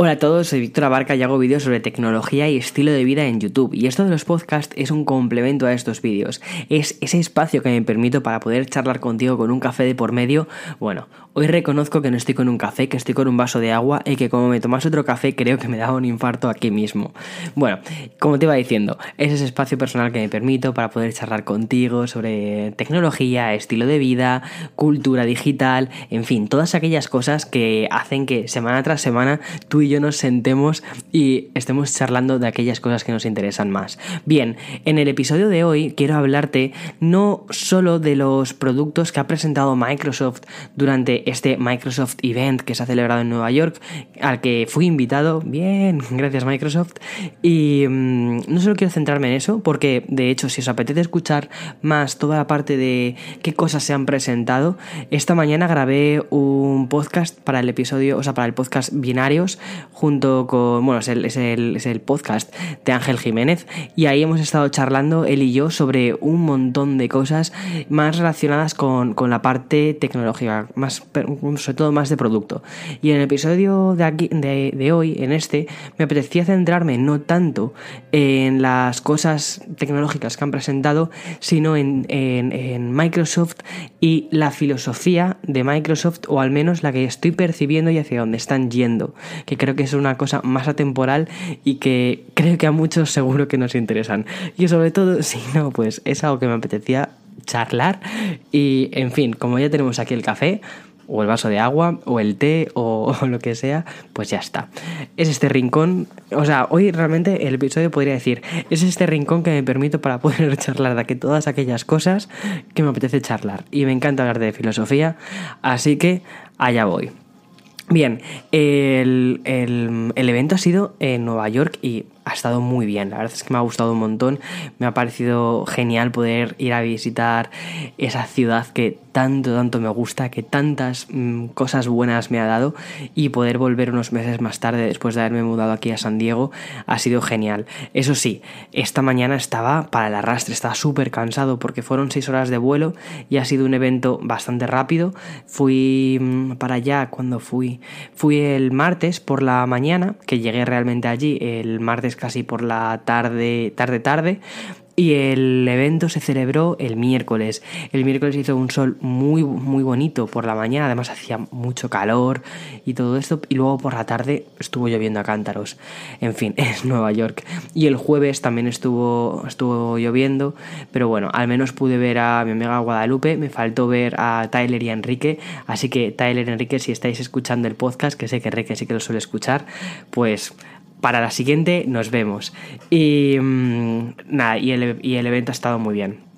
Hola a todos, soy Víctor Abarca y hago vídeos sobre tecnología y estilo de vida en YouTube. Y esto de los podcasts es un complemento a estos vídeos. Es ese espacio que me permito para poder charlar contigo con un café de por medio. Bueno, hoy reconozco que no estoy con un café, que estoy con un vaso de agua y que como me tomas otro café creo que me da un infarto aquí mismo. Bueno, como te iba diciendo, es ese espacio personal que me permito para poder charlar contigo sobre tecnología, estilo de vida, cultura digital, en fin, todas aquellas cosas que hacen que semana tras semana tú y yo nos sentemos y estemos charlando de aquellas cosas que nos interesan más. Bien, en el episodio de hoy quiero hablarte no solo de los productos que ha presentado Microsoft durante este Microsoft Event que se ha celebrado en Nueva York, al que fui invitado, bien, gracias Microsoft, y mm, no solo quiero centrarme en eso, porque de hecho si os apetece escuchar más toda la parte de qué cosas se han presentado, esta mañana grabé un podcast para el episodio, o sea, para el podcast Binarios, junto con, bueno, es el, es el, podcast de Ángel Jiménez y ahí hemos estado charlando él y yo sobre un montón de cosas más relacionadas con, la parte tecnológica, más, sobre todo más de producto. Y en el episodio de, aquí, de, hoy, en este, me apetecía centrarme no tanto en las cosas tecnológicas que han presentado, sino en, en Microsoft y la filosofía de Microsoft, o al menos la que estoy percibiendo y hacia dónde están yendo, que creo que es una cosa más atemporal y que creo que a muchos seguro que nos interesan. Y sobre todo, si no, pues es algo que me apetecía charlar. Y en fin, como ya tenemos aquí el café, o el vaso de agua, o el té, o, lo que sea, pues ya está. Es este rincón, o sea, hoy realmente el episodio podría decir, es este rincón que me permito para poder charlar de que todas aquellas cosas que me apetece charlar. Y me encanta hablar de filosofía, así que allá voy. Bien, el, el, el, evento ha sido en Nueva York y ha estado muy bien. La verdad es que me ha gustado un montón. Me ha parecido genial poder ir a visitar esa ciudad que tanto, tanto me gusta, que tantas mm, cosas buenas me ha dado y poder volver unos meses más tarde después de haberme mudado aquí a San Diego ha sido genial. Eso sí, esta mañana estaba para el arrastre, estaba súper cansado porque fueron seis horas de vuelo y ha sido un evento bastante rápido. Fui mm, para allá cuando fui. Fui el martes por la mañana, que llegué realmente allí el martes casi por la tarde, tarde, tarde. Y el evento se celebró el miércoles. El miércoles hizo un sol muy, muy bonito por la mañana, además hacía mucho calor y todo esto. Y luego por la tarde estuvo lloviendo a cántaros. En fin, es Nueva York. Y el jueves también estuvo, estuvo lloviendo, pero bueno, al menos pude ver a mi amiga Guadalupe. Me faltó ver a Tyler y a Enrique. Así que, Tyler Enrique, si estáis escuchando el podcast, que sé que Enrique sí que lo suele escuchar, pues para la siguiente nos vemos. Y mm, nada, y el, y el evento ha estado muy bien.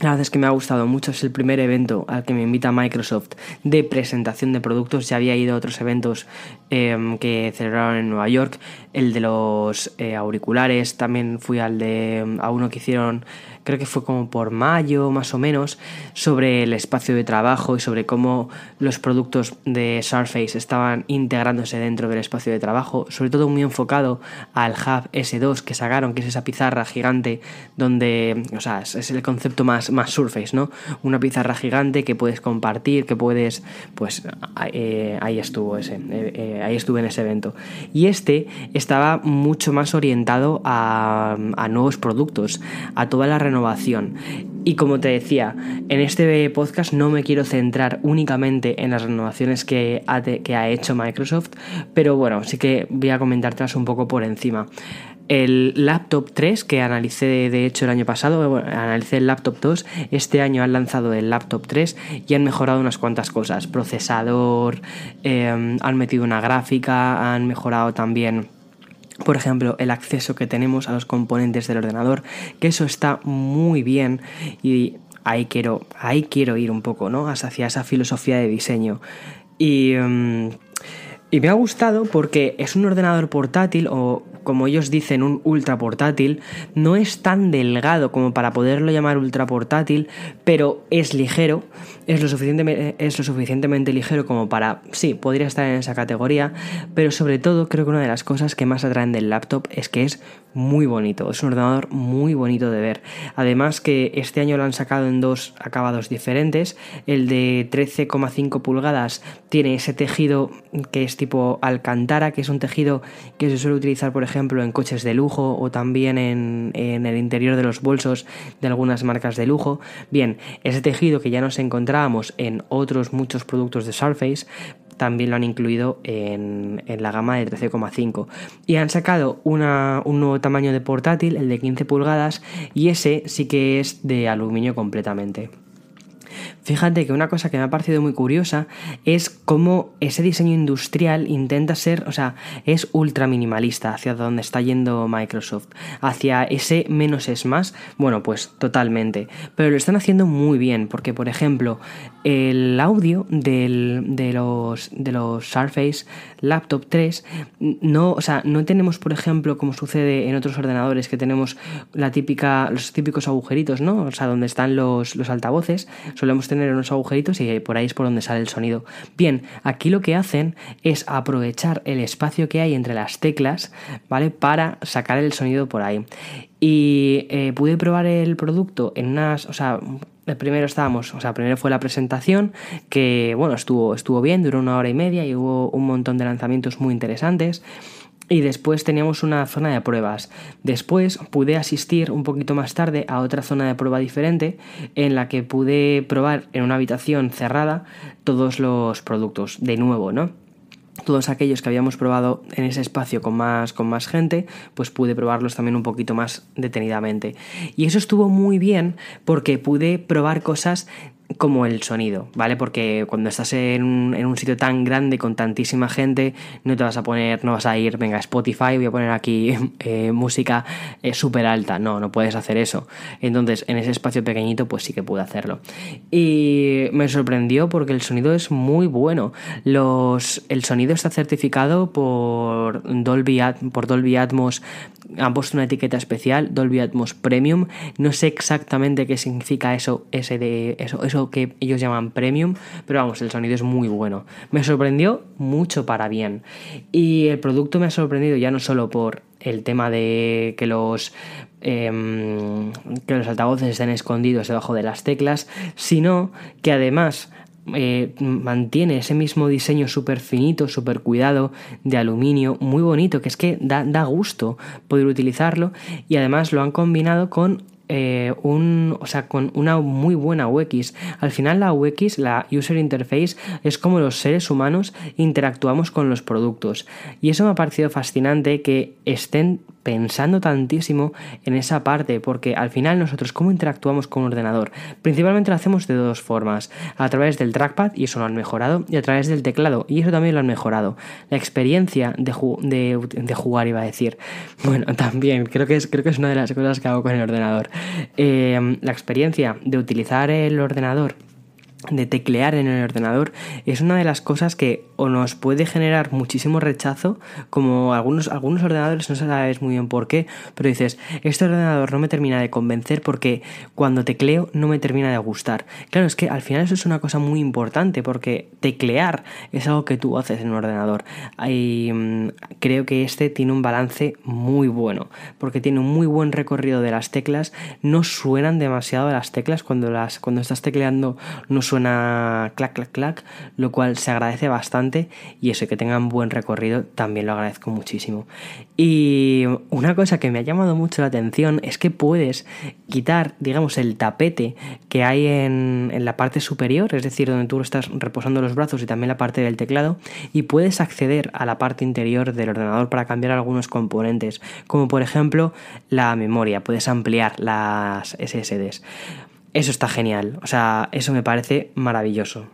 La verdad es que me ha gustado mucho, es el primer evento al que me invita Microsoft de presentación de productos. Ya había ido a otros eventos em, que celebraron en Nueva York, el de los eh, auriculares, también fui al de a uno que hicieron creo que fue como por mayo más o menos, sobre el espacio de trabajo y sobre cómo los productos de Surface estaban integrándose dentro del espacio de trabajo, sobre todo muy enfocado al Hub S2 que sacaron, que es esa pizarra gigante donde, o sea, es el concepto más, más Surface, ¿no? Una pizarra gigante que puedes compartir, que puedes, pues eh, ahí estuvo ese, eh, eh, ahí estuve en ese evento. Y este estaba mucho más orientado a, nuevos productos, a toda la renovación renovación. Y como te decía, en este podcast no me quiero centrar únicamente en las renovaciones que ha, hecho Microsoft, pero bueno, sí que voy a comentártelas un poco por encima. El laptop 3 que analicé de hecho el año pasado, bueno, analicé el laptop 2, este año han lanzado el laptop 3 y han mejorado unas cuantas cosas, procesador, eh, han metido una gráfica, han mejorado también por ejemplo, el acceso que tenemos a los componentes del ordenador, que eso está muy bien y ahí quiero, ahí quiero ir un poco, ¿no? Hacia esa filosofía de diseño. Y, mm, y me ha gustado porque es un ordenador portátil o como ellos dicen, un ultra portátil, no es tan delgado como para poderlo llamar ultra portátil, pero es ligero, es lo, suficientemente, es lo suficientemente ligero como para, sí, podría estar en esa categoría, pero sobre todo creo que una de las cosas que más atraen del laptop es que es muy bonito, es un ordenador muy bonito de ver. Además que este año lo han sacado en dos acabados diferentes, el de 13,5 pulgadas tiene ese tejido que es tipo alcantara, que es un tejido que se suele utilizar, por ejemplo, en coches de lujo o también en, en el interior de los bolsos de algunas marcas de lujo. Bien, ese tejido que ya nos en otros muchos productos de Surface, también lo han incluido en, la gama de 13,5 y han sacado un nuevo tamaño de portátil, el de 15 pulgadas y ese sí que es de aluminio completamente. Fíjate que una cosa que me ha parecido muy curiosa es cómo ese diseño industrial intenta ser, o sea, es ultra minimalista hacia donde está yendo Microsoft, hacia ese menos es más, bueno, pues totalmente, pero lo están haciendo muy bien, porque por ejemplo, el audio de, los, de los Surface Laptop 3, no, o sea, no tenemos, por ejemplo, como sucede en otros ordenadores, que tenemos la típica, los típicos agujeritos, ¿no? O sea, donde están los, los altavoces, solemos tener unos agujeritos y por ahí es por donde sale el sonido. Bien, aquí lo que hacen es aprovechar el espacio que hay entre las teclas, ¿vale? Para sacar el sonido por ahí. Y eh, pude probar el producto en unas, o sea, primero estábamos, o sea, primero fue la presentación, que bueno, estuvo, estuvo bien, duró una hora y media y hubo un montón de lanzamientos muy interesantes. Y después teníamos una zona de pruebas. Después pude asistir un poquito más tarde a otra zona de prueba diferente en la que pude probar en una habitación cerrada todos los productos de nuevo, ¿no? todos aquellos que habíamos probado en ese espacio con más, con más gente, pues pude probarlos también un poquito más detenidamente. Y eso estuvo muy bien porque pude probar cosas como el sonido, ¿vale? Porque cuando estás en un, en un, sitio tan grande con tantísima gente, no te vas a poner, no vas a ir, venga, Spotify, voy a poner aquí eh, música eh, súper alta. No, no puedes hacer eso. Entonces, en ese espacio pequeñito, pues sí que pude hacerlo. Y me sorprendió porque el sonido es muy bueno. Los, el sonido está certificado por Dolby, por Dolby Atmos han puesto una etiqueta especial, Dolby Atmos Premium. No sé exactamente qué significa eso, ese de, eso, eso que ellos llaman Premium, pero vamos, el sonido es muy bueno. Me sorprendió mucho para bien. Y el producto me ha sorprendido ya no solo por el tema de que los em, que los altavoces estén escondidos debajo de las teclas, sino que además eh, mantiene ese mismo diseño súper finito, súper cuidado de aluminio, muy bonito, que es que da, da gusto poder utilizarlo y además lo han combinado con eh, un, o sea, con una muy buena UX. Al final la UX, la User Interface, es como los seres humanos interactuamos con los productos. Y eso me ha parecido fascinante que estén pensando tantísimo en esa parte, porque al final nosotros cómo interactuamos con un ordenador, principalmente lo hacemos de dos formas, a través del trackpad, y eso lo han mejorado, y a través del teclado, y eso también lo han mejorado. La experiencia de, de, jugar, iba a decir, bueno, también, creo que, es, creo que es una de las cosas que hago con el ordenador. Eh, la experiencia de utilizar el ordenador de teclear en el ordenador es una de las cosas que o nos puede generar muchísimo rechazo, como algunos, algunos ordenadores, no sabes muy bien por qué, pero dices, este ordenador no me termina de convencer porque cuando tecleo no me termina de gustar. Claro, es que al final eso es una cosa muy importante porque teclear es algo que tú haces en un ordenador. Y mm, creo que este tiene un balance muy bueno, porque tiene un muy buen recorrido de las teclas, no suenan demasiado las teclas cuando, las, cuando estás tecleando, no suenan suena clac, clac, clac, lo cual se agradece bastante y eso, que tengan buen recorrido, también lo agradezco muchísimo. Y una cosa que me ha llamado mucho la atención es que puedes quitar, digamos, el tapete que hay en, en la parte superior, es decir, donde tú estás reposando los brazos y también la parte del teclado, y puedes acceder a la parte interior del ordenador para cambiar algunos componentes, como por ejemplo la memoria, puedes ampliar las SSDs. Eso está genial. O sea, eso me parece maravilloso.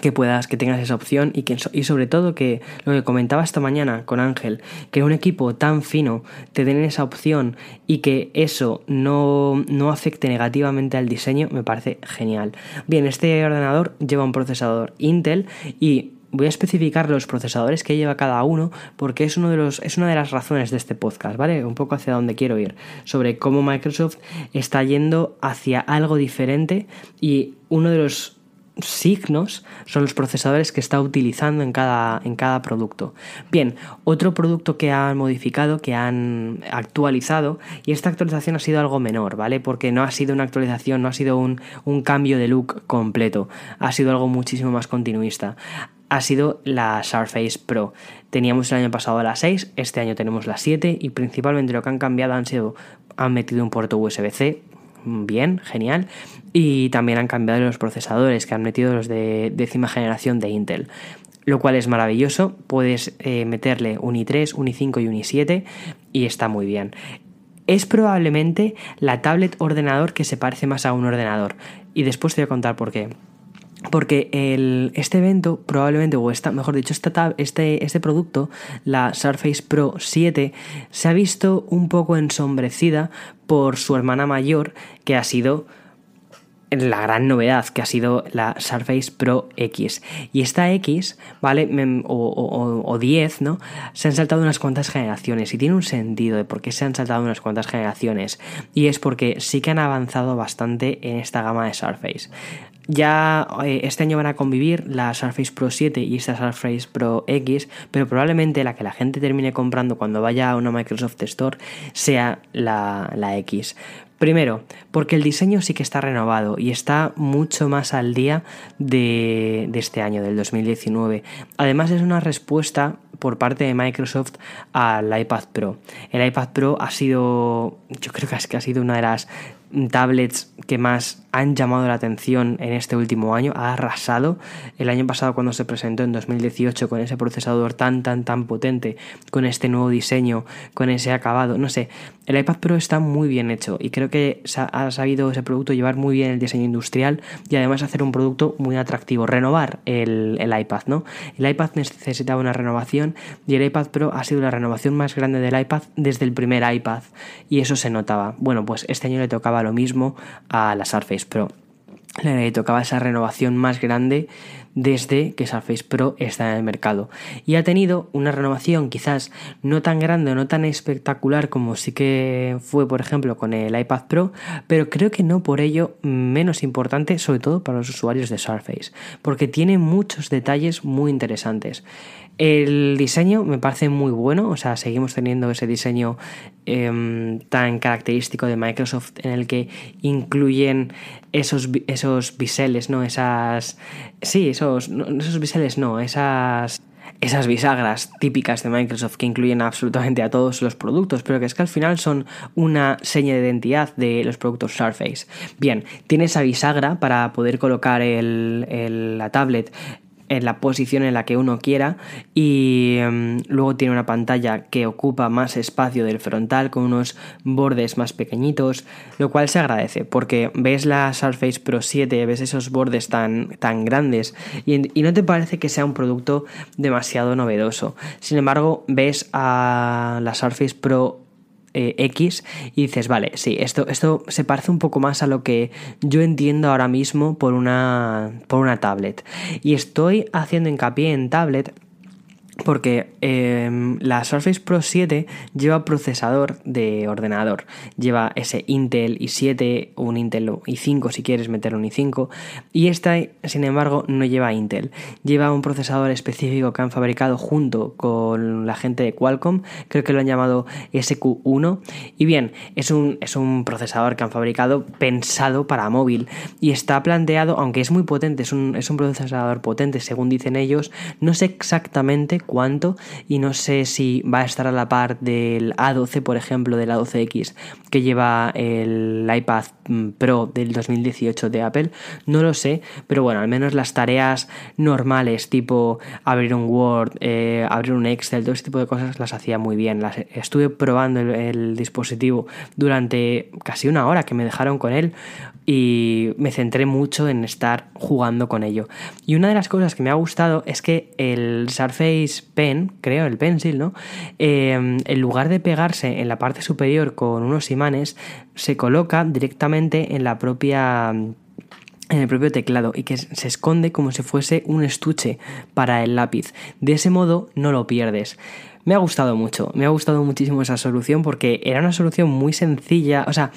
Que puedas, que tengas esa opción y, que, y sobre todo que lo que comentaba esta mañana con Ángel, que un equipo tan fino te den esa opción y que eso no, no afecte negativamente al diseño, me parece genial. Bien, este ordenador lleva un procesador Intel y voy a especificar los procesadores que lleva cada uno porque es, uno de los, es una de las razones de este podcast, ¿vale? Un poco hacia dónde quiero ir, sobre cómo Microsoft está yendo hacia algo diferente y uno de los signos son los procesadores que está utilizando en cada, en cada producto. Bien, otro producto que han modificado, que han actualizado, y esta actualización ha sido algo menor, ¿vale? Porque no ha sido una actualización, no ha sido un, un cambio de look completo, ha sido algo muchísimo más continuista ha sido la Surface Pro. Teníamos el año pasado la 6, este año tenemos la 7 y principalmente lo que han cambiado han sido, han metido un puerto USB-C, bien, genial, y también han cambiado los procesadores que han metido los de décima generación de Intel lo cual es maravilloso. Puedes eh, meterle un i3, un i5 y un i7 y está muy bien. Es probablemente la tablet ordenador que se parece más a un ordenador y después te voy a contar por qué. Porque el, este evento probablemente, o esta, mejor dicho, esta este, este producto, la Surface Pro 7, se ha visto un poco ensombrecida por su hermana mayor, que ha sido la gran novedad que ha sido la Surface Pro X. Y esta X, ¿vale? O, o, 10, ¿no? Se han saltado unas cuantas generaciones y tiene un sentido de por qué se han saltado unas cuantas generaciones. Y es porque sí que han avanzado bastante en esta gama de Surface. Ya eh, este año van a convivir la Surface Pro 7 y esta Surface Pro X, pero probablemente la que la gente termine comprando cuando vaya a una Microsoft Store sea la, la X. Primero, porque el diseño sí que está renovado y está mucho más al día de, de, este año, del 2019. Además es una respuesta por parte de Microsoft al iPad Pro. El iPad Pro ha sido, yo creo que que ha sido una de las tablets que más han llamado la atención en este último año, ha arrasado. El año pasado cuando se presentó en 2018 con ese procesador tan tan tan potente, con este nuevo diseño, con ese acabado, no sé, el iPad Pro está muy bien hecho y creo que ha sabido ese producto llevar muy bien el diseño industrial y además hacer un producto muy atractivo, renovar el, el iPad, ¿no? El iPad necesitaba una renovación y el iPad Pro ha sido la renovación más grande del iPad desde el primer iPad y eso se notaba. Bueno, pues este año le tocaba lo mismo a la Surface Pro. Le tocaba esa renovación más grande desde que Surface Pro está en el mercado. Y ha tenido una renovación quizás no tan grande o no tan espectacular como sí que fue, por ejemplo, con el iPad Pro, pero creo que no por ello menos importante, sobre todo para los usuarios de Surface, porque tiene muchos detalles muy interesantes. El diseño me parece muy bueno, o sea, seguimos teniendo ese diseño em, tan característico de Microsoft en el que incluyen esos, esos biseles, ¿no? Esas... Sí, esos, esos biseles no, esas esas bisagras típicas de Microsoft que incluyen absolutamente a todos los productos, pero que es que al final son una seña de identidad de los productos Surface. Bien, tiene esa bisagra para poder colocar el, la tablet en la posición en la que uno quiera y em, luego tiene una pantalla que ocupa más espacio del frontal con unos bordes más pequeñitos, lo cual se agradece porque ves la Surface Pro 7, ves esos bordes tan, tan grandes y, y no te parece que sea un producto demasiado novedoso. Sin embargo, ves a la Surface Pro eh, X y dices, vale, sí, esto, esto se parece un poco más a lo que yo entiendo ahora mismo por una, por una tablet. Y estoy haciendo hincapié en tablet porque em, la Surface Pro 7 lleva procesador de ordenador. Lleva ese Intel i7, un Intel i5 si quieres meter un i5. Y esta, sin embargo, no lleva Intel. Lleva un procesador específico que han fabricado junto con la gente de Qualcomm. Creo que lo han llamado SQ1. Y bien, es un, es un procesador que han fabricado pensado para móvil. Y está planteado, aunque es muy potente, es un, es un procesador potente según dicen ellos, no sé exactamente cuánto y no sé si va a estar a la par del A12, por ejemplo, del A12X que lleva el iPad Pro del 2018 de Apple. No lo sé, pero bueno, al menos las tareas normales, tipo abrir un Word, eh, abrir un Excel, todo ese tipo de cosas las hacía muy bien. Las estuve probando el dispositivo durante casi una hora que me dejaron con él y me centré mucho en estar jugando con ello. Y una de las cosas que me ha gustado es que el Surface Pen, creo, el Pencil, ¿no? Em, en lugar de pegarse en la parte superior con unos imanes, se coloca directamente en la propia en el propio teclado y que se esconde como si fuese un estuche para el lápiz. De ese modo no lo pierdes. Me ha gustado mucho, me ha gustado muchísimo esa solución porque era una solución muy sencilla, o sea,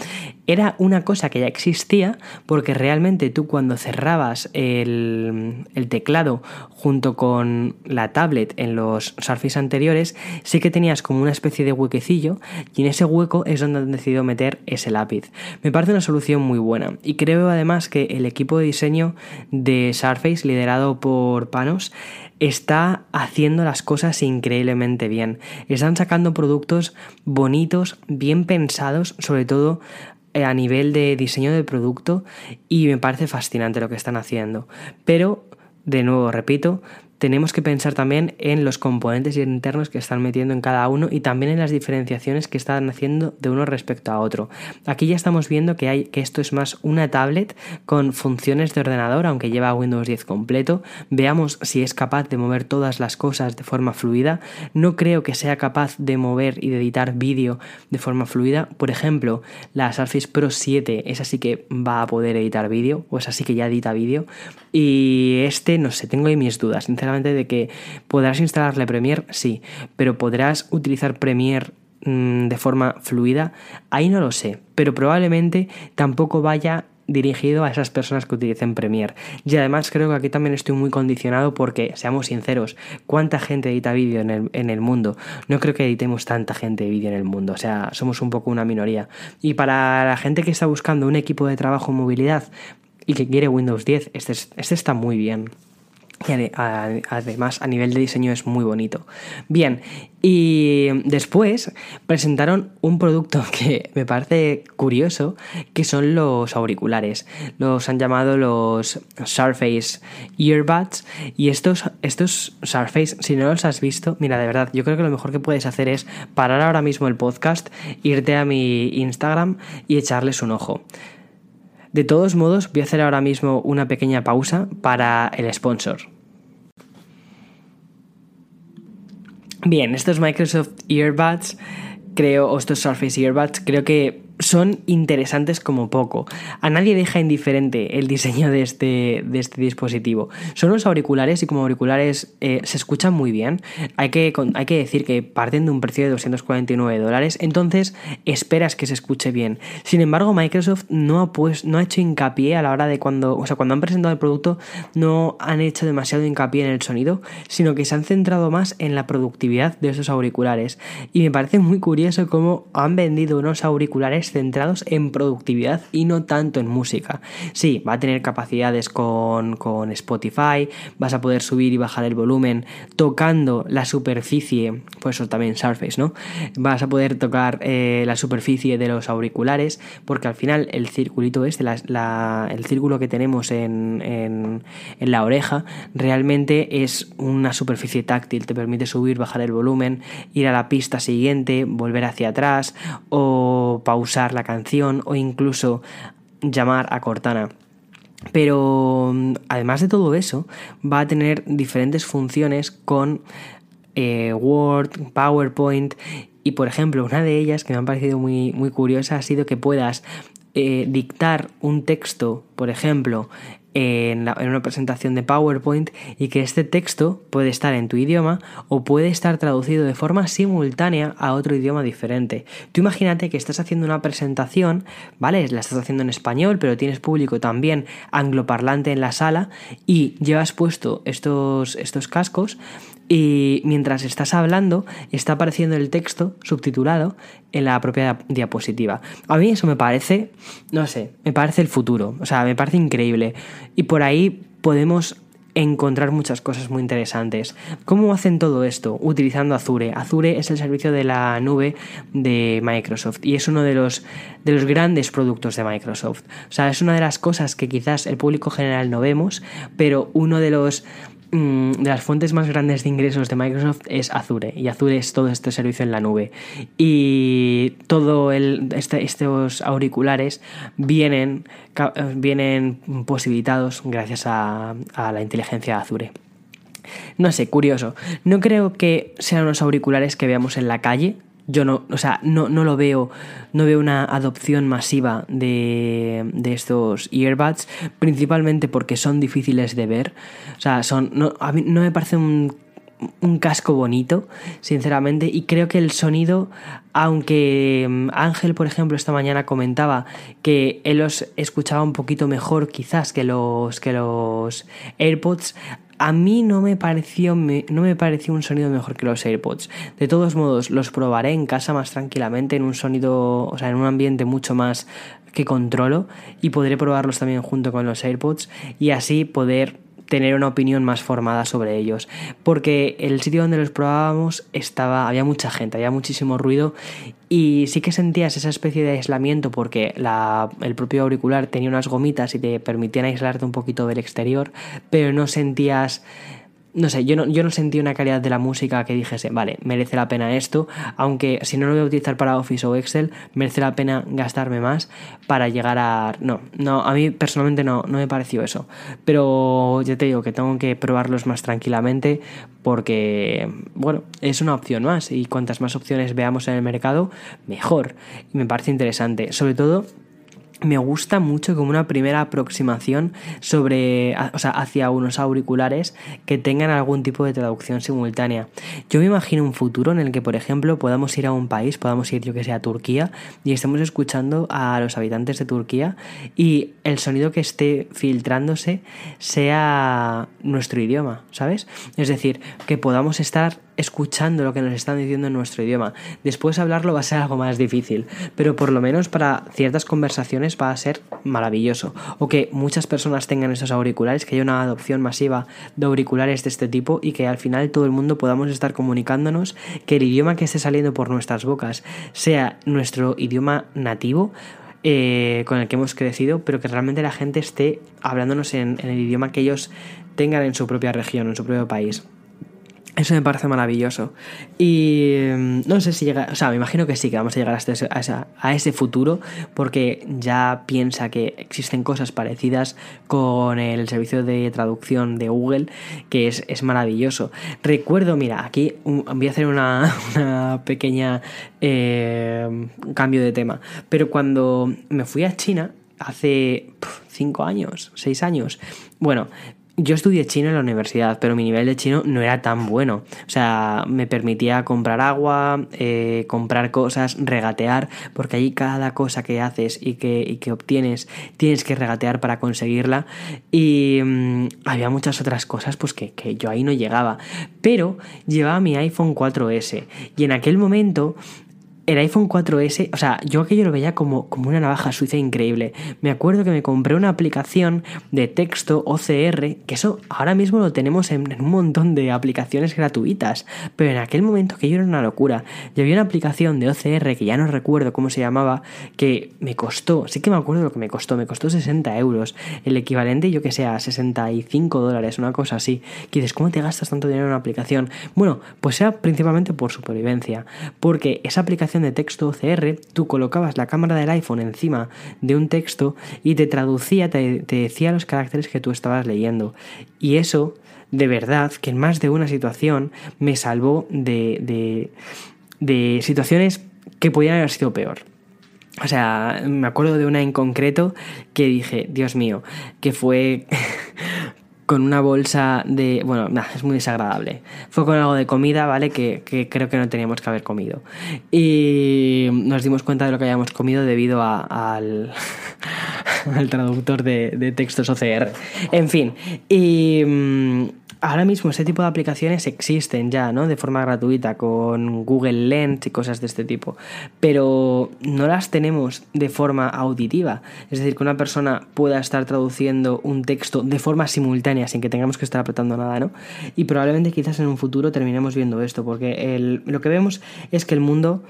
era una cosa que ya existía porque realmente tú cuando cerrabas el, el teclado junto con la tablet en los Surface anteriores, sí que tenías como una especie de huequecillo y en ese hueco es donde han decidido meter ese lápiz. Me parece una solución muy buena y creo además que el equipo de diseño de Surface liderado por Panos está haciendo las cosas increíblemente bien. Están sacando productos bonitos, bien pensados, sobre todo a nivel de diseño de producto y me parece fascinante lo que están haciendo. Pero, de nuevo, repito, tenemos que pensar también en los componentes internos que están metiendo en cada uno y también en las diferenciaciones que están haciendo de uno respecto a otro. Aquí ya estamos viendo que, hay, que esto es más una tablet con funciones de ordenador, aunque lleva Windows 10 completo. Veamos si es capaz de mover todas las cosas de forma fluida. No creo que sea capaz de mover y de editar vídeo de forma fluida. Por ejemplo, la Surface Pro 7 es así que va a poder editar vídeo, o es así que ya edita vídeo. Y este, no sé, tengo ahí mis dudas, sinceramente de que podrás instalarle Premiere, sí, pero podrás utilizar Premiere mm, de forma fluida, ahí no lo sé, pero probablemente tampoco vaya dirigido a esas personas que utilicen Premiere. Y además creo que aquí también estoy muy condicionado porque, seamos sinceros, ¿cuánta gente edita vídeo en el, en el mundo? No creo que editemos tanta gente de vídeo en el mundo, o sea, somos un poco una minoría. Y para la gente que está buscando un equipo de trabajo en movilidad y que quiere Windows 10, este, este está muy bien. Y además a nivel de diseño es muy bonito. Bien, y después presentaron un producto que me parece curioso, que son los auriculares. Los han llamado los Surface Earbuds. Y estos, estos Surface, si no los has visto, mira, de verdad, yo creo que lo mejor que puedes hacer es parar ahora mismo el podcast, irte a mi Instagram y echarles un ojo. De todos modos, voy a hacer ahora mismo una pequeña pausa para el sponsor. Bien, estos Microsoft Earbuds, creo, o estos Surface Earbuds, creo que son interesantes como poco. A nadie deja indiferente el diseño de este, de este dispositivo. Son unos auriculares y como auriculares eh, se escuchan muy bien. Hay que, hay que decir que parten de un precio de 249 dólares, entonces esperas que se escuche bien. Sin embargo, Microsoft no ha, pues, no ha hecho hincapié a la hora de cuando, o sea, cuando han presentado el producto, no han hecho demasiado hincapié en el sonido, sino que se han centrado más en la productividad de esos auriculares. Y me parece muy curioso cómo han vendido unos auriculares centrados en productividad y no tanto en música. Sí, va a tener capacidades con, Spotify, vas a poder subir y bajar el volumen tocando la superficie, pues eso también Surface, ¿no? Vas a poder tocar eh, la superficie de los auriculares porque al final el circulito este, el círculo que tenemos en, en, en la oreja, realmente es una superficie táctil, te permite subir, bajar el volumen, ir a la pista siguiente, volver hacia atrás o pausar la canción o incluso llamar a Cortana. Pero mm, además de todo eso, va a tener diferentes funciones con eh, Word, PowerPoint y por ejemplo, una de ellas que me ha parecido muy, muy curiosa ha sido que puedas eh, dictar un texto, por ejemplo, en, una presentación de PowerPoint y que este texto puede estar en tu idioma o puede estar traducido de forma simultánea a otro idioma diferente. Tú imagínate que estás haciendo una presentación, ¿vale? La estás haciendo en español, pero tienes público también angloparlante en la sala y llevas puesto estos, estos cascos y mientras estás hablando está apareciendo el texto subtitulado en la propia diapositiva. A mí eso me parece, no sé, me parece el futuro, o sea, me parece increíble. Y por ahí podemos encontrar muchas cosas muy interesantes. ¿Cómo hacen todo esto? Utilizando Azure. Azure es el servicio de la nube de Microsoft y es uno de los, de los grandes productos de Microsoft. O sea, es una de las cosas que quizás el público general no vemos, pero uno de los de las fuentes más grandes de ingresos de Microsoft es Azure y Azure es todo este servicio en la nube y todo el, este, estos auriculares vienen, vienen posibilitados gracias a, a la inteligencia de Azure. No sé, curioso. No creo que sean unos auriculares que veamos en la calle, yo no, o sea, no, no lo veo, no veo una adopción masiva de, de, estos earbuds, principalmente porque son difíciles de ver. O sea, son, no, a mí no me parece un un casco bonito, sinceramente, y creo que el sonido, aunque mm, Ángel, por ejemplo, esta mañana comentaba que él los escuchaba un poquito mejor quizás que los, que los AirPods, a mí no me pareció no me pareció un sonido mejor que los AirPods. De todos modos, los probaré en casa más tranquilamente en un sonido, o sea, en un ambiente mucho más que controlo y podré probarlos también junto con los AirPods y así poder tener una opinión más formada sobre ellos. Porque el sitio donde los probábamos estaba, había mucha gente, había muchísimo ruido y sí que sentías esa especie de aislamiento porque el propio auricular tenía unas gomitas y te permitían aislarte un poquito del exterior, pero no sentías no sé, yo no, yo no sentí una calidad de la música que dijese, vale, merece la pena esto, aunque si no lo voy a utilizar para Office o Excel, merece la pena gastarme más para llegar a... No, no, a mí personalmente no, no me pareció eso. Pero ya te digo que tengo que probarlos más tranquilamente porque, bueno, es una opción más y cuantas más opciones veamos en el mercado, mejor. Y me parece interesante, sobre todo me gusta mucho como una primera aproximación sobre, o sea, hacia unos auriculares que tengan algún tipo de traducción simultánea. Yo me imagino un futuro en el que, por ejemplo, podamos ir a un país, podamos ir, yo que sé, a Turquía y estemos escuchando a los habitantes de Turquía y el sonido que esté filtrándose sea nuestro idioma, ¿sabes? Es decir, que podamos estar escuchando lo que nos están diciendo en nuestro idioma. Después hablarlo va a ser algo más difícil, pero por lo menos para ciertas conversaciones va a ser maravilloso. O que muchas personas tengan esos auriculares, que haya una adopción masiva de auriculares de este tipo y que al final todo el mundo podamos estar comunicándonos, que el idioma que esté saliendo por nuestras bocas sea nuestro idioma nativo. Eh, con el que hemos crecido, pero que realmente la gente esté hablándonos en el idioma que ellos tengan en su propia región, en su propio país. Eso me parece maravilloso. Y mm, no sé si llega, o sea, me imagino que sí, que vamos a llegar ese, a, ese futuro, porque ya piensa que existen cosas parecidas con el servicio de traducción de Google, que es, maravilloso. Recuerdo, mira, aquí voy a hacer una, pequeña eh, cambio de tema, pero cuando me fui a China, hace cinco años, seis años, bueno, yo estudié chino en la universidad, pero mi nivel de chino no era tan bueno. O sea, me permitía comprar agua, eh, comprar cosas, regatear, porque allí cada cosa que haces y que, que obtienes tienes que regatear para conseguirla. Y mm, había muchas otras cosas pues que, que yo ahí no llegaba. Pero llevaba mi iPhone 4S y en aquel momento el iPhone 4S, o sea, yo aquello lo veía como, como una navaja suiza increíble. Me acuerdo que me compré una aplicación de texto OCR, que eso ahora mismo lo tenemos en, un montón de aplicaciones gratuitas, pero en aquel momento aquello era una locura. Yo había una aplicación de OCR, que ya no recuerdo cómo se llamaba, que me costó, sí que me acuerdo lo que me costó, me costó 60 euros, el equivalente yo que sé a 65 dólares, una cosa así. Que dices, ¿cómo te gastas tanto dinero en una aplicación? Bueno, pues era principalmente por supervivencia, porque esa aplicación de texto OCR, tú colocabas la cámara del iPhone encima de un texto y te traducía, te, decía los caracteres que tú estabas leyendo. Y eso, de verdad, que en más de una situación me salvó de, de, de situaciones que podían haber sido peor. O sea, me acuerdo de una en concreto que dije, Dios mío, que fue con una bolsa de... Bueno, es muy desagradable. Fue con algo de comida, ¿vale? Que, creo que no teníamos que haber comido. Y nos dimos cuenta de lo que habíamos comido debido al, al traductor de, textos OCR. En fin, y mm, ahora mismo este tipo de aplicaciones existen ya, ¿no? De forma gratuita, con Google Lens y cosas de este tipo. Pero no las tenemos de forma auditiva. Es decir, que una persona pueda estar traduciendo un texto de forma simultánea sin que tengamos que estar apretando nada, ¿no? Y probablemente quizás en un futuro terminemos viendo esto, porque lo que vemos es que el mundo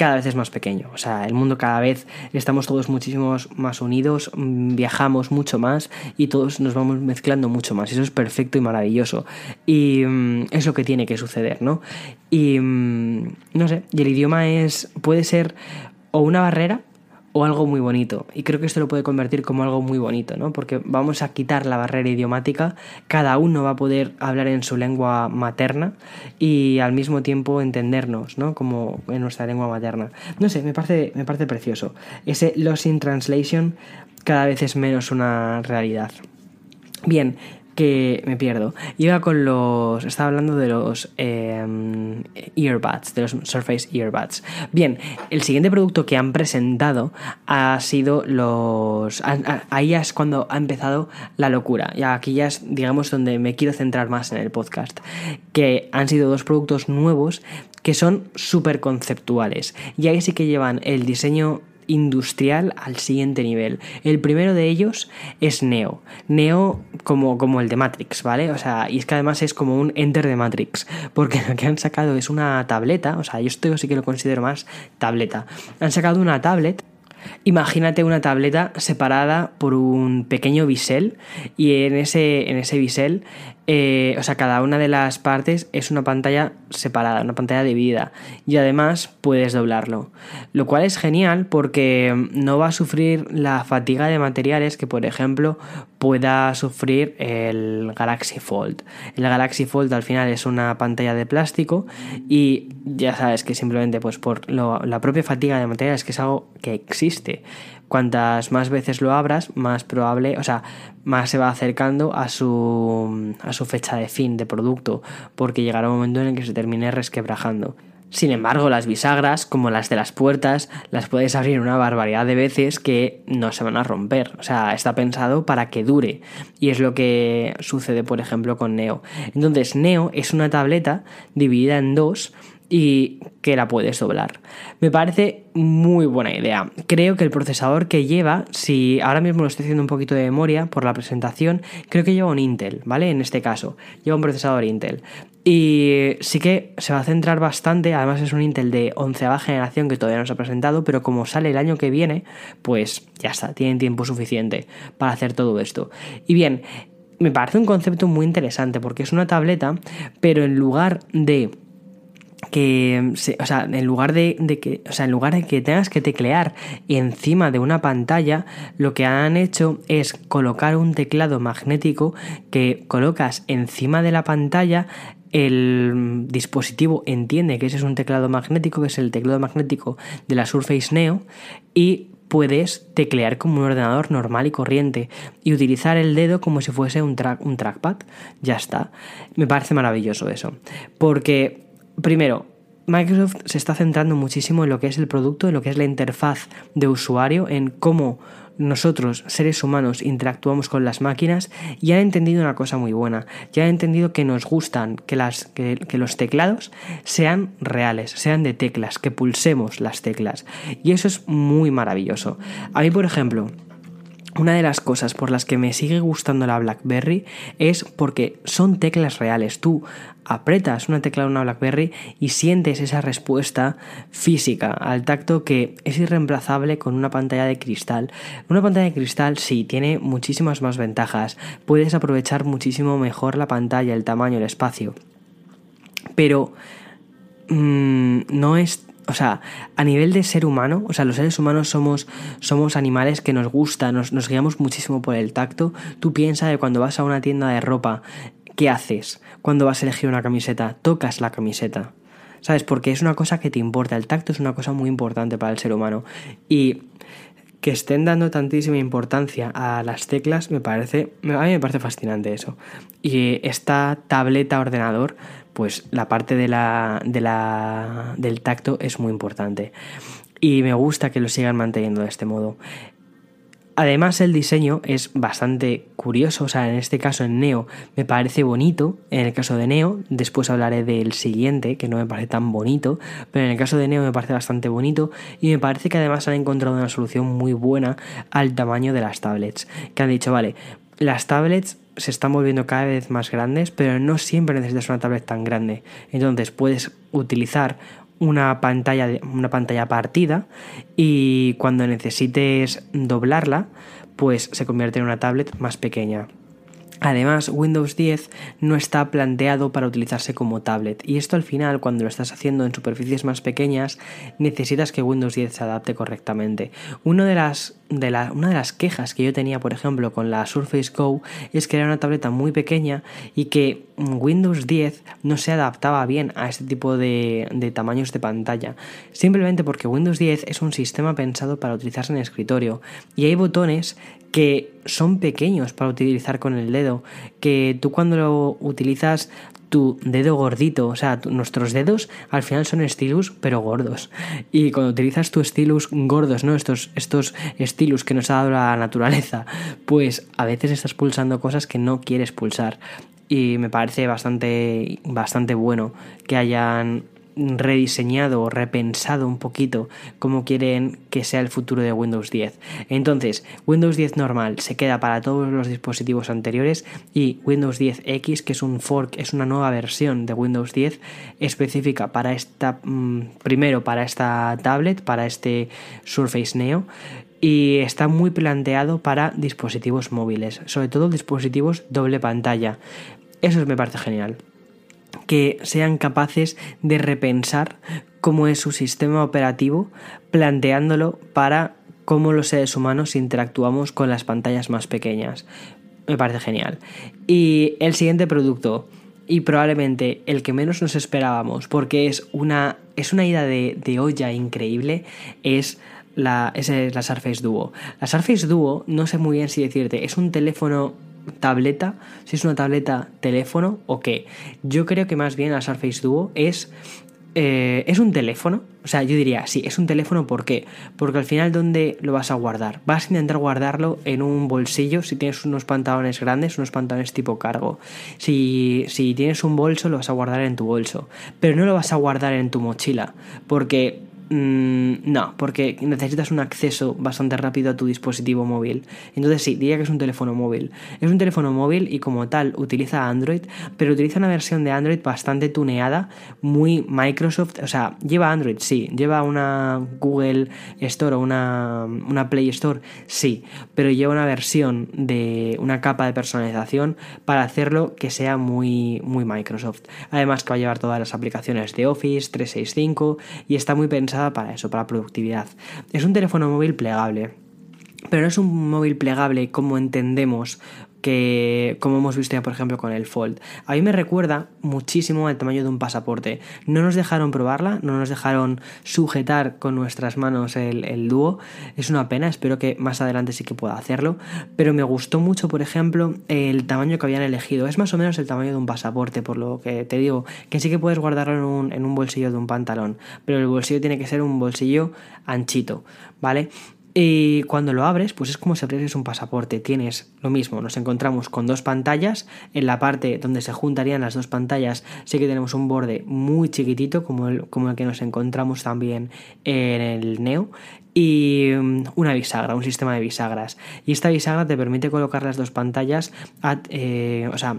cada vez es más pequeño. O sea, el mundo cada vez estamos todos muchísimo más unidos, viajamos mucho más y todos nos vamos mezclando mucho más. Eso es perfecto y maravilloso. Y mm, es lo que tiene que suceder, ¿no? Y mm, no sé, y el idioma es. puede ser o una barrera o algo muy bonito. Y creo que esto lo puede convertir como algo muy bonito, ¿no? Porque vamos a quitar la barrera idiomática, cada uno va a poder hablar en su lengua materna y al mismo tiempo entendernos, ¿no? Como en nuestra lengua materna. No sé, me parece, me parece precioso. Ese lost in translation cada vez es menos una realidad. Bien, que me pierdo. Iba con los. Estaba hablando de los em, earbuds, de los Surface Earbuds. Bien, el siguiente producto que han presentado ha sido los. Ahí ya es cuando ha empezado la locura. Y aquí ya es, digamos, donde me quiero centrar más en el podcast. Que han sido dos productos nuevos que son súper conceptuales. Y ahí sí que llevan el diseño industrial al siguiente nivel. El primero de ellos es Neo. Neo como, como el de Matrix, ¿vale? O sea, y es que además es como un Enter de Matrix, porque lo que han sacado es una tableta, o sea, yo esto sí que lo considero más tableta. Han sacado una tablet Imagínate una tableta separada por un pequeño bisel y en ese, en ese bisel, eh, o sea, cada una de las partes es una pantalla separada, una pantalla dividida y además puedes doblarlo. Lo cual es genial porque no va a sufrir la fatiga de materiales que, por ejemplo, pueda sufrir el Galaxy Fold. El Galaxy Fold al final es una pantalla de plástico y ya sabes que simplemente pues por la propia fatiga de materiales que es algo que existe cuantas más veces lo abras, más probable, o sea, más se va acercando a su, a su fecha de fin de producto, porque llegará un momento en el que se termine resquebrajando. Sin embargo, las bisagras, como las de las puertas, las puedes abrir una barbaridad de veces que no se van a romper. O sea, está pensado para que dure. Y es lo que sucede, por ejemplo, con Neo. Entonces, Neo es una tableta dividida en dos y que la puedes doblar. Me parece muy buena idea. Creo que el procesador que lleva, si ahora mismo lo estoy haciendo un poquito de memoria por la presentación, creo que lleva un Intel, ¿vale? En este caso, lleva un procesador Intel. Y sí que se va a centrar bastante, además es un Intel de onceava generación que todavía no se ha presentado, pero como sale el año que viene, pues ya está, tienen tiempo suficiente para hacer todo esto. Y bien, me parece un concepto muy interesante porque es una tableta, pero en lugar de que, o sea, en lugar de, que, o sea, en lugar de que tengas que teclear encima de una pantalla, lo que han hecho es colocar un teclado magnético que colocas encima de la pantalla el dispositivo entiende que ese es un teclado magnético, que es el teclado magnético de la Surface Neo, y puedes teclear como un ordenador normal y corriente y utilizar el dedo como si fuese un, track, un trackpad. Ya está. Me parece maravilloso eso. Porque Primero, Microsoft se está centrando muchísimo en lo que es el producto, en lo que es la interfaz de usuario, en cómo nosotros, seres humanos, interactuamos con las máquinas y han entendido una cosa muy buena. Ya han entendido que nos gustan que, las, que, los teclados sean reales, sean de teclas, que pulsemos las teclas. Y eso es muy maravilloso. A mí, por ejemplo, una de las cosas por las que me sigue gustando la BlackBerry es porque son teclas reales. Tú apretas una tecla de una BlackBerry y sientes esa respuesta física al tacto que es irreemplazable con una pantalla de cristal. Una pantalla de cristal sí tiene muchísimas más ventajas. Puedes aprovechar muchísimo mejor la pantalla, el tamaño, el espacio. Pero mmm, no es o sea, a nivel de ser humano, o sea, los seres humanos somos, somos animales que nos gusta, nos, guiamos muchísimo por el tacto. Tú piensas de cuando vas a una tienda de ropa, ¿qué haces cuando vas a elegir una camiseta? Tocas la camiseta. ¿Sabes? Porque es una cosa que te importa. El tacto es una cosa muy importante para el ser humano. Y que estén dando tantísima importancia a las teclas me parece a mí me parece fascinante eso y esta tableta ordenador pues la parte de la, de la, del tacto es muy importante. Y me gusta que lo sigan manteniendo de este modo. Además el diseño es bastante curioso, o sea, en este caso en Neo me parece bonito, en el caso de Neo, después hablaré del siguiente, que no me parece tan bonito, pero en el caso de Neo me parece bastante bonito y me parece que además han encontrado una solución muy buena al tamaño de las tablets, que han dicho, vale, las tablets se están volviendo cada vez más grandes, pero no siempre necesitas una tablet tan grande. Entonces puedes utilizar una pantalla, una pantalla partida y cuando necesites doblarla, pues se convierte en una tablet más pequeña. Además, Windows 10 no está planteado para utilizarse como tablet y esto al final, cuando lo estás haciendo en superficies más pequeñas, necesitas que Windows 10 se adapte correctamente. Una de las, de una de las quejas que yo tenía, por ejemplo, con la Surface Go es que era una tableta muy pequeña y que Windows 10 no se adaptaba bien a este tipo de, de tamaños de pantalla. Simplemente porque Windows 10 es un sistema pensado para utilizarse en escritorio y hay botones que son pequeños para utilizar con el dedo, que tú cuando lo utilizas tu dedo gordito, o sea, nuestros dedos al final son stylus pero gordos. Y cuando utilizas tu stylus gordos, ¿no? Estos, estos stylus que nos ha dado la naturaleza, pues a veces estás pulsando cosas que no quieres pulsar. Y me parece bastante, bastante bueno que hayan rediseñado o repensado un poquito cómo quieren que sea el futuro de Windows 10. Entonces, Windows 10 normal se queda para todos los dispositivos anteriores y Windows 10 X, que es un fork, es una nueva versión de Windows 10 específica para esta, mm, primero para esta tablet, para este Surface Neo y está muy planteado para dispositivos móviles, sobre todo dispositivos doble pantalla. Eso me parece genial que sean capaces de repensar cómo es su sistema operativo, planteándolo para cómo los seres humanos interactuamos con las pantallas más pequeñas. Me parece genial. Y el siguiente producto, y probablemente el que menos nos esperábamos, porque es una, es una ida de, de olla increíble, es la, es la Surface Duo. La Surface Duo, no sé muy bien si decirte, es un teléfono tableta, si es una tableta teléfono o qué. Yo creo que más bien la Surface Duo es eh, es un teléfono. O sea, yo diría, sí, es un teléfono, ¿por qué? Porque al final, ¿dónde lo vas a guardar? Vas a intentar guardarlo en un bolsillo si tienes unos pantalones grandes, unos pantalones tipo cargo. Si, si tienes un bolso, lo vas a guardar en tu bolso. Pero no lo vas a guardar en tu mochila. Porque Mm, no, porque necesitas un acceso bastante rápido a tu dispositivo móvil. Entonces sí, diría que es un teléfono móvil. Es un teléfono móvil y como tal utiliza Android, pero utiliza una versión de Android bastante tuneada, muy Microsoft. O sea, lleva Android, sí. Lleva una Google Store o una, una Play Store, sí. Pero lleva una versión de una capa de personalización para hacerlo que sea muy, muy Microsoft. Además que va a llevar todas las aplicaciones de Office 365 y está muy pensado para eso, para productividad. Es un teléfono móvil plegable. Pero no es un móvil plegable como entendemos que como hemos visto ya por ejemplo con el Fold. A mí me recuerda muchísimo al tamaño de un pasaporte. No nos dejaron probarla, no nos dejaron sujetar con nuestras manos el, el dúo. Es una pena, espero que más adelante sí que pueda hacerlo. Pero me gustó mucho, por ejemplo, el tamaño que habían elegido. Es más o menos el tamaño de un pasaporte, por lo que te digo, que sí que puedes guardarlo en un, en un bolsillo de un pantalón. Pero el bolsillo tiene que ser un bolsillo anchito, ¿vale? Y cuando lo abres, pues es como si abrieses un pasaporte. Tienes lo mismo, nos encontramos con dos pantallas. En la parte donde se juntarían las dos pantallas, sí que tenemos un borde muy chiquitito, como el, como el que nos encontramos también en el Neo y mm, una bisagra, un sistema de bisagras. Y esta bisagra te permite colocar las dos pantallas, eh, o sea,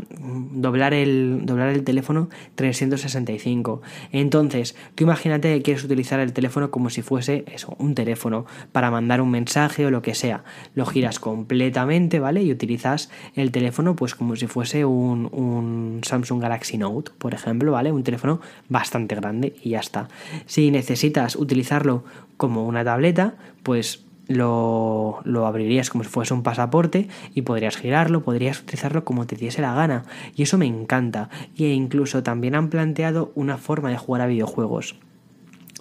doblar el, doblar el teléfono 365. Entonces, tú imagínate que quieres utilizar el teléfono como si fuese eso, un teléfono, para mandar un mensaje o lo que sea. Lo giras completamente, ¿vale? Y utilizas el teléfono pues como si fuese un, un Samsung Galaxy Note, por ejemplo, ¿vale? Un teléfono bastante grande y ya está. Si necesitas utilizarlo como una tableta, pues lo, lo, abrirías como si fuese un pasaporte y podrías girarlo, podrías utilizarlo como te diese la gana. Y eso me encanta. E incluso también han planteado una forma de jugar a videojuegos.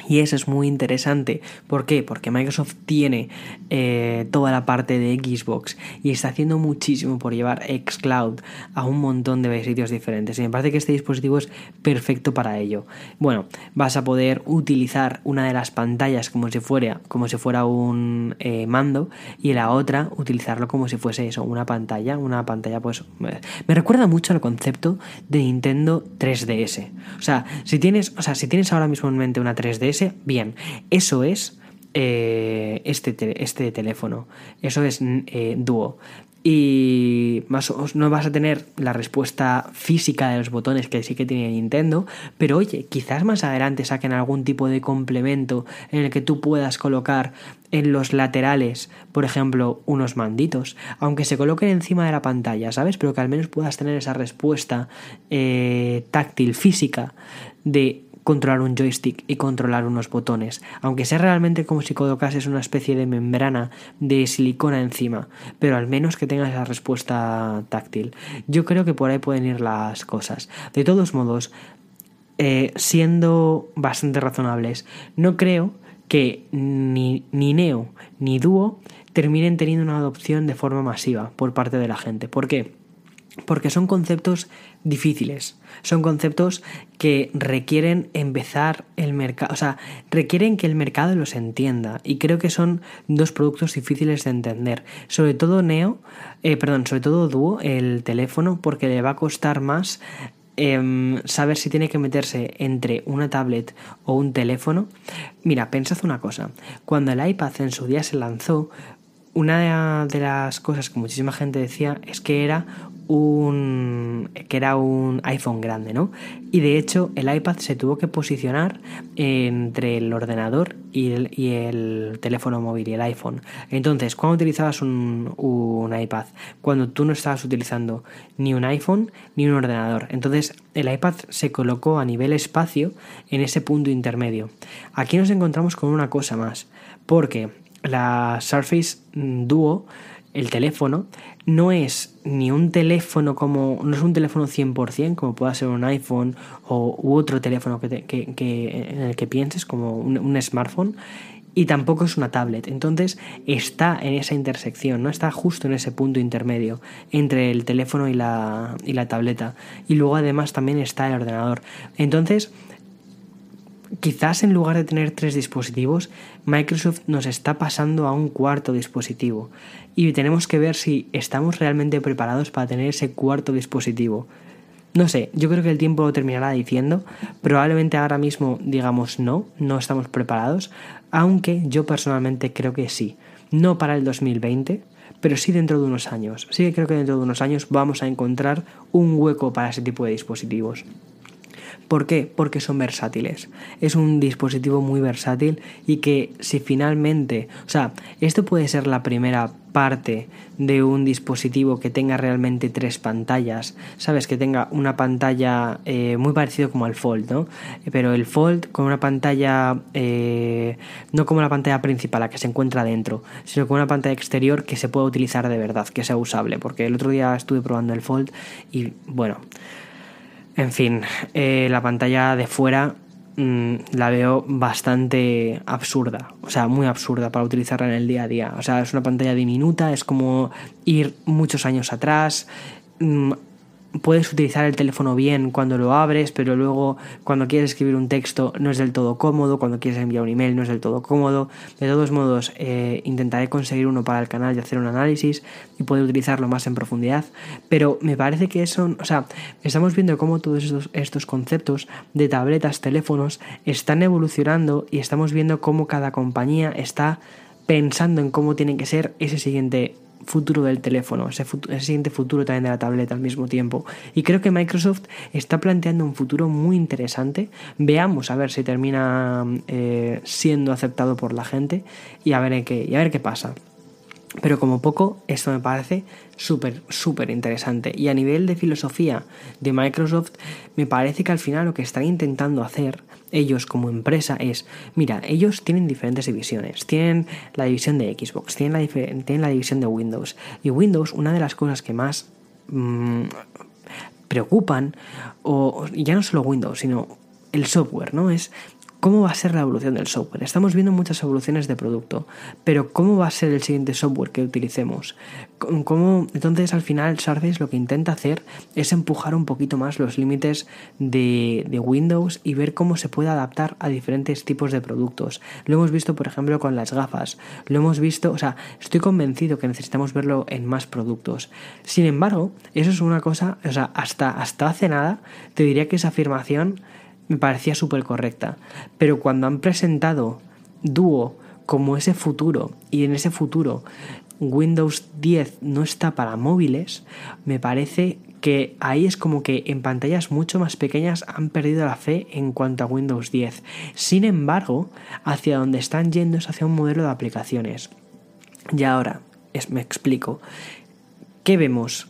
Y eso es muy interesante. ¿Por qué? Porque Microsoft tiene eh, toda la parte de Xbox y está haciendo muchísimo por llevar Xcloud a un montón de sitios diferentes. Y me parece que este dispositivo es perfecto para ello. Bueno, vas a poder utilizar una de las pantallas como si fuera, como si fuera un eh, mando y la otra utilizarlo como si fuese eso, una pantalla. Una pantalla, pues. Me recuerda mucho al concepto de Nintendo 3DS. O sea, si tienes, o sea, si tienes ahora mismo en mente una 3DS, bien, eso es eh, este, este teléfono, eso es eh, dúo. Y más no vas a tener la respuesta física de los botones que sí que tiene Nintendo, pero oye, quizás más adelante saquen algún tipo de complemento en el que tú puedas colocar en los laterales, por ejemplo, unos manditos, aunque se coloquen encima de la pantalla, ¿sabes? Pero que al menos puedas tener esa respuesta eh, táctil, física, de controlar un joystick y controlar unos botones, aunque sea realmente como si colocases una especie de membrana de silicona encima, pero al menos que tengas esa respuesta táctil. Yo creo que por ahí pueden ir las cosas. De todos modos, eh, siendo bastante razonables, no creo que ni, ni Neo ni Duo terminen teniendo una adopción de forma masiva por parte de la gente. ¿Por qué? Porque son conceptos difíciles, son conceptos que requieren empezar el mercado, o sea, requieren que el mercado los entienda y creo que son dos productos difíciles de entender, sobre todo Neo, eh, perdón, sobre todo Duo, el teléfono, porque le va a costar más em, saber si tiene que meterse entre una tablet o un teléfono. Mira, pensad una cosa, cuando el iPad en su día se lanzó, una de las cosas que muchísima gente decía es que era un que era un iPhone grande, ¿no? Y de hecho el iPad se tuvo que posicionar entre el ordenador y el, teléfono móvil y el iPhone. Entonces, ¿cuándo utilizabas un, un, iPad? Cuando tú no estabas utilizando ni un iPhone ni un ordenador. Entonces, el iPad se colocó a nivel espacio en ese punto intermedio. Aquí nos encontramos con una cosa más, porque la Surface Duo el teléfono no es ni un teléfono como no es un teléfono 100% como pueda ser un iPhone o u otro teléfono que, que, en el que pienses como un, smartphone y tampoco es una tablet. Entonces está en esa intersección no está justo en ese punto intermedio entre el teléfono y la, y la tableta. Y luego además también está el ordenador. Entonces Quizás en lugar de tener tres dispositivos, Microsoft nos está pasando a un cuarto dispositivo y tenemos que ver si estamos realmente preparados para tener ese cuarto dispositivo. No sé, yo creo que el tiempo lo terminará diciendo. Probablemente ahora mismo digamos no, no estamos preparados, aunque yo personalmente creo que sí. No para el 2020, pero sí dentro de unos años. Sí que creo que dentro de unos años vamos a encontrar un hueco para ese tipo de dispositivos. ¿Por qué? Porque son versátiles. Es un dispositivo muy versátil y que si finalmente, o sea, esto puede ser la primera parte de un dispositivo que tenga realmente tres pantallas, sabes, que tenga una pantalla eh, muy parecido como al Fold, ¿no? Pero el Fold con una pantalla, eh, no como la pantalla principal, la que se encuentra dentro, sino con una pantalla exterior que se pueda utilizar de verdad, que sea usable, porque el otro día estuve probando el Fold y bueno, en fin, eh, la pantalla de fuera mm, la veo bastante absurda, o sea, muy absurda para utilizarla en el día a día. O sea, es una pantalla diminuta, es como ir muchos años atrás. Mm, puedes utilizar el teléfono bien cuando lo abres, pero luego cuando quieres escribir un texto no es del todo cómodo, cuando quieres enviar un email no es del todo cómodo. De todos modos, eh, intentaré conseguir uno para el canal y hacer un análisis y poder utilizarlo más en profundidad, pero me parece que son, o sea, estamos viendo cómo todos estos, estos conceptos de tabletas, teléfonos, están evolucionando y estamos viendo cómo cada compañía está pensando en cómo tiene que ser ese siguiente futuro del teléfono, ese, siguiente futuro también de la tableta al mismo tiempo. Y creo que Microsoft está planteando un futuro muy interesante. Veamos a ver si termina eh, siendo aceptado por la gente y a ver, qué, y a ver qué pasa. Pero como poco, esto me parece súper, súper interesante. Y a nivel de filosofía de Microsoft, me parece que al final lo que están intentando hacer ellos como empresa es, mira, ellos tienen diferentes divisiones. Tienen la división de Xbox, tienen la, tienen la división de Windows. Y Windows, una de las cosas que más mm, preocupan, o ya no solo Windows, sino el software, ¿no? Es ¿Cómo va a ser la evolución del software? Estamos viendo muchas evoluciones de producto, pero ¿cómo va a ser el siguiente software que utilicemos? Entonces, al final, Surface lo que intenta hacer es empujar un poquito más los límites de, de, Windows y ver cómo se puede adaptar a diferentes tipos de productos. Lo hemos visto, por ejemplo, con las gafas. Lo hemos visto, o sea, estoy convencido que necesitamos verlo en más productos. Sin embargo, eso es una cosa, o sea, hasta, hasta hace nada, te diría que esa afirmación me parecía súper correcta. Pero cuando han presentado Duo como ese futuro y en ese futuro Windows 10 no está para móviles, me parece que ahí es como que en pantallas mucho más pequeñas han perdido la fe en cuanto a Windows 10. Sin embargo, hacia donde están yendo es hacia un modelo de aplicaciones. Y ahora, es, me explico. ¿Qué vemos?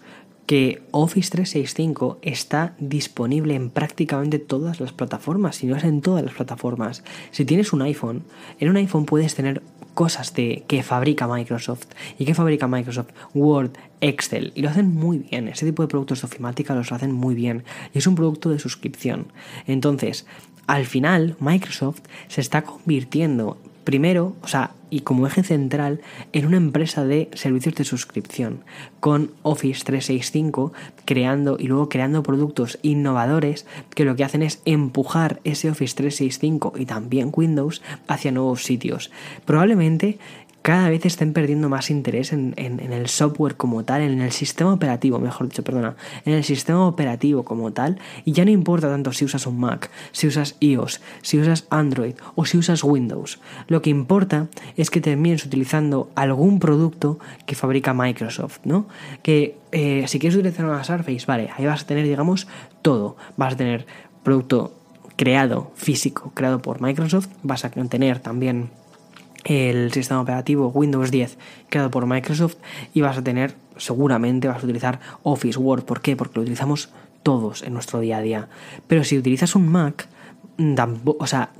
Que Office 365 está disponible en prácticamente todas las plataformas, si no es en todas las plataformas. Si tienes un iPhone, en un iPhone puedes tener cosas de, que fabrica Microsoft. ¿Y qué fabrica Microsoft? Word, Excel. Y lo hacen muy bien. Ese tipo de productos de ofimática los hacen muy bien. Y es un producto de suscripción. Entonces, al final, Microsoft se está convirtiendo primero, o sea, y como eje central en una empresa de servicios de suscripción, con Office 365 creando y luego creando productos innovadores que lo que hacen es empujar ese Office 365 y también Windows hacia nuevos sitios. Probablemente cada vez estén perdiendo más interés en, el software como tal, en el sistema operativo, mejor dicho, perdona, en el sistema operativo como tal, y ya no importa tanto si usas un Mac, si usas iOS, si usas Android o si usas Windows. Lo que importa es que termines utilizando algún producto que fabrica Microsoft, ¿no? Que eh, si quieres utilizar una Surface, vale, ahí vas a tener, digamos, todo. Vas a tener producto creado, físico, creado por Microsoft, vas a tener también el sistema operativo Windows 10 creado por Microsoft y vas a tener, seguramente vas a utilizar Office, Word. ¿Por qué? Porque lo utilizamos todos en nuestro día a día. Pero si utilizas un Mac, o sea,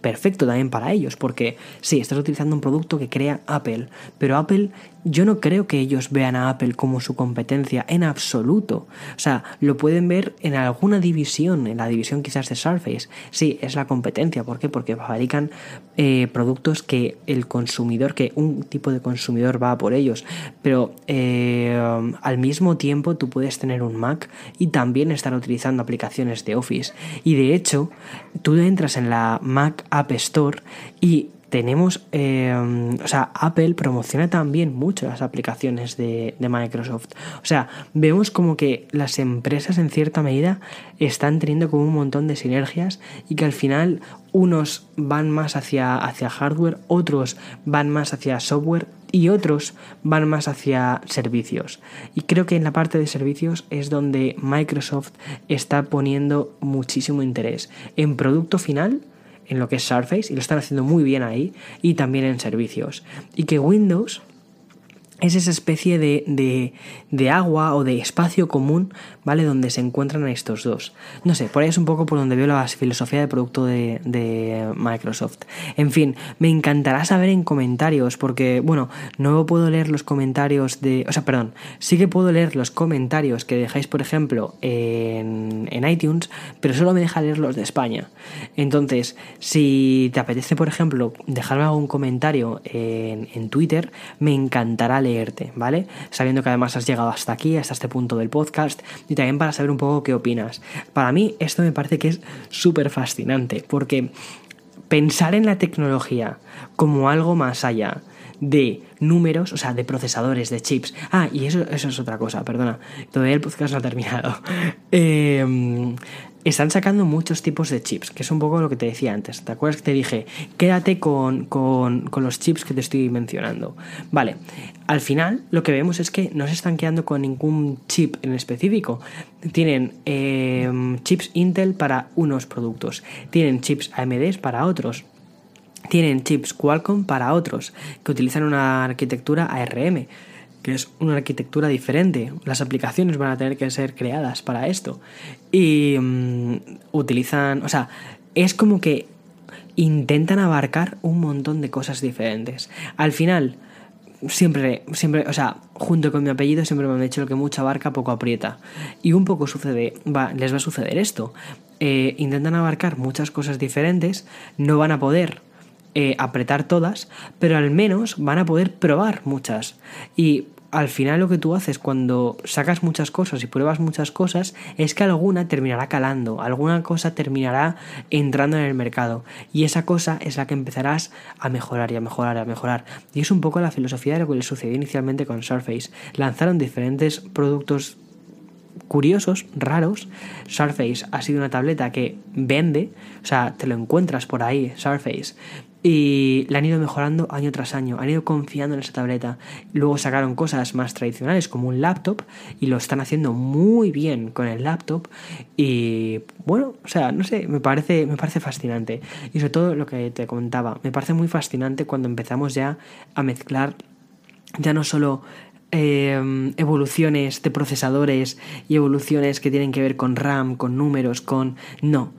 perfecto también para ellos, porque sí, estás utilizando un producto que crea Apple, pero Apple yo no creo que ellos vean a Apple como su competencia en absoluto. O sea, lo pueden ver en alguna división, en la división quizás de Surface. Sí, es la competencia. ¿Por qué? Porque fabrican eh, productos que el consumidor, que un tipo de consumidor va por ellos. Pero eh, al mismo tiempo tú puedes tener un Mac y también estar utilizando aplicaciones de Office. Y de hecho, tú entras en la Mac App Store y tenemos, eh, o sea, Apple promociona también mucho las aplicaciones de, Microsoft. O sea, vemos como que las empresas en cierta medida están teniendo como un montón de sinergias y que al final unos van más hacia, hacia hardware, otros van más hacia software y otros van más hacia servicios. Y creo que en la parte de servicios es donde Microsoft está poniendo muchísimo interés. En producto final, en lo que es Surface y lo están haciendo muy bien ahí y también en servicios. Y que Windows es esa especie de, de, agua o de espacio común, ¿vale? Donde se encuentran estos dos. No sé, por ahí es un poco por donde veo la filosofía de producto de, de, Microsoft. En fin, me encantará saber en comentarios, porque, bueno, no puedo leer los comentarios de... O sea, perdón, sí que puedo leer los comentarios que dejáis, por ejemplo, en, en iTunes, pero solo me deja leer los de España. Entonces, si te apetece, por ejemplo, dejarme algún comentario en, en Twitter, me encantará leer ¿vale? Sabiendo que además has llegado hasta aquí, hasta este punto del podcast, y también para saber un poco qué opinas. Para mí esto me parece que es súper fascinante, porque pensar en la tecnología como algo más allá de números, o sea, de procesadores, de chips. Ah, y eso, eso es otra cosa, perdona. Todavía el podcast no ha terminado. Eh, están sacando muchos tipos de chips, que es un poco lo que te decía antes. ¿Te acuerdas que te dije, quédate con, los chips que te estoy mencionando? Vale, al final lo que vemos es que no se están quedando con ningún chip en específico. Tienen em, chips Intel para unos productos, tienen chips AMD para otros. Tienen chips Qualcomm para otros, que utilizan una arquitectura ARM que es una arquitectura diferente. Las aplicaciones van a tener que ser creadas para esto. Y mm, utilizan, o sea, es como que intentan abarcar un montón de cosas diferentes. Al final, siempre, siempre, o sea, junto con mi apellido siempre me han dicho lo que mucha abarca poco aprieta. Y un poco sucede, va, les va a suceder esto. Eh, intentan abarcar muchas cosas diferentes, no van a poder eh, apretar todas, pero al menos van a poder probar muchas. Y al final lo que tú haces cuando sacas muchas cosas y pruebas muchas cosas es que alguna terminará calando, alguna cosa terminará entrando en el mercado y esa cosa es la que empezarás a mejorar y a mejorar y a mejorar. Y es un poco la filosofía de lo que le sucedió inicialmente con Surface. Lanzaron diferentes productos curiosos, raros. Surface ha sido una tableta que vende, o sea, te lo encuentras por ahí, Surface, y la han ido mejorando año tras año, han ido confiando en esa tableta. Luego sacaron cosas más tradicionales como un laptop y lo están haciendo muy bien con el laptop. Y bueno, o sea, no sé, me parece, me parece fascinante. Y sobre todo lo que te comentaba, me parece muy fascinante cuando empezamos ya a mezclar ya no solo em, evoluciones de procesadores y evoluciones que tienen que ver con RAM, con números, con... No,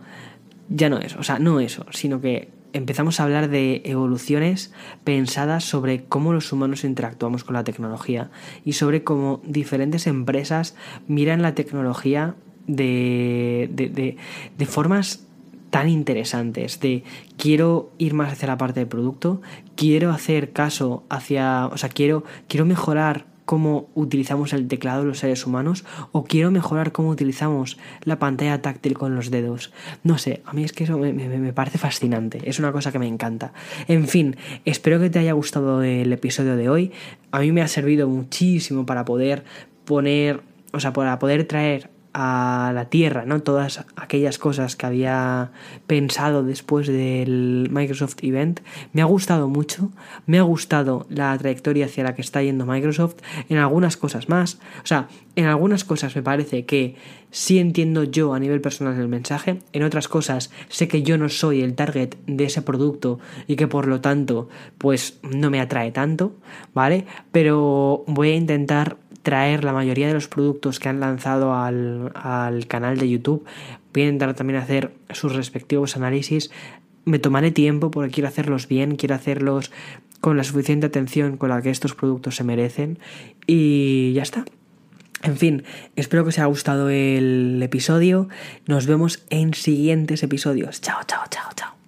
ya no es, o sea, no eso, sino que empezamos a hablar de evoluciones pensadas sobre cómo los humanos interactuamos con la tecnología y sobre cómo diferentes empresas miran la tecnología de, de, de, formas tan interesantes de quiero ir más hacia la parte del producto, quiero hacer caso hacia, o sea, quiero, quiero mejorar cómo utilizamos el teclado los seres humanos o quiero mejorar cómo utilizamos la pantalla táctil con los dedos. No sé, a mí es que eso me, me, parece fascinante, es una cosa que me encanta. En fin, espero que te haya gustado el episodio de hoy. A mí me ha servido muchísimo para poder poner, o sea, para poder traer a la tierra, ¿no? Todas aquellas cosas que había pensado después del Microsoft Event. Me ha gustado mucho, me ha gustado la trayectoria hacia la que está yendo Microsoft, en algunas cosas más. O sea, en algunas cosas me parece que sí entiendo yo a nivel personal el mensaje, en otras cosas sé que yo no soy el target de ese producto y que por lo tanto pues no me atrae tanto, ¿vale? Pero voy a intentar traer la mayoría de los productos que han lanzado al, canal de YouTube. Voy a intentar también hacer sus respectivos análisis. Me tomaré tiempo porque quiero hacerlos bien, quiero hacerlos con la suficiente atención con la que estos productos se merecen. Y ya está. En fin, espero que os haya gustado el episodio. Nos vemos en siguientes episodios. Chao, chao, chao, chao.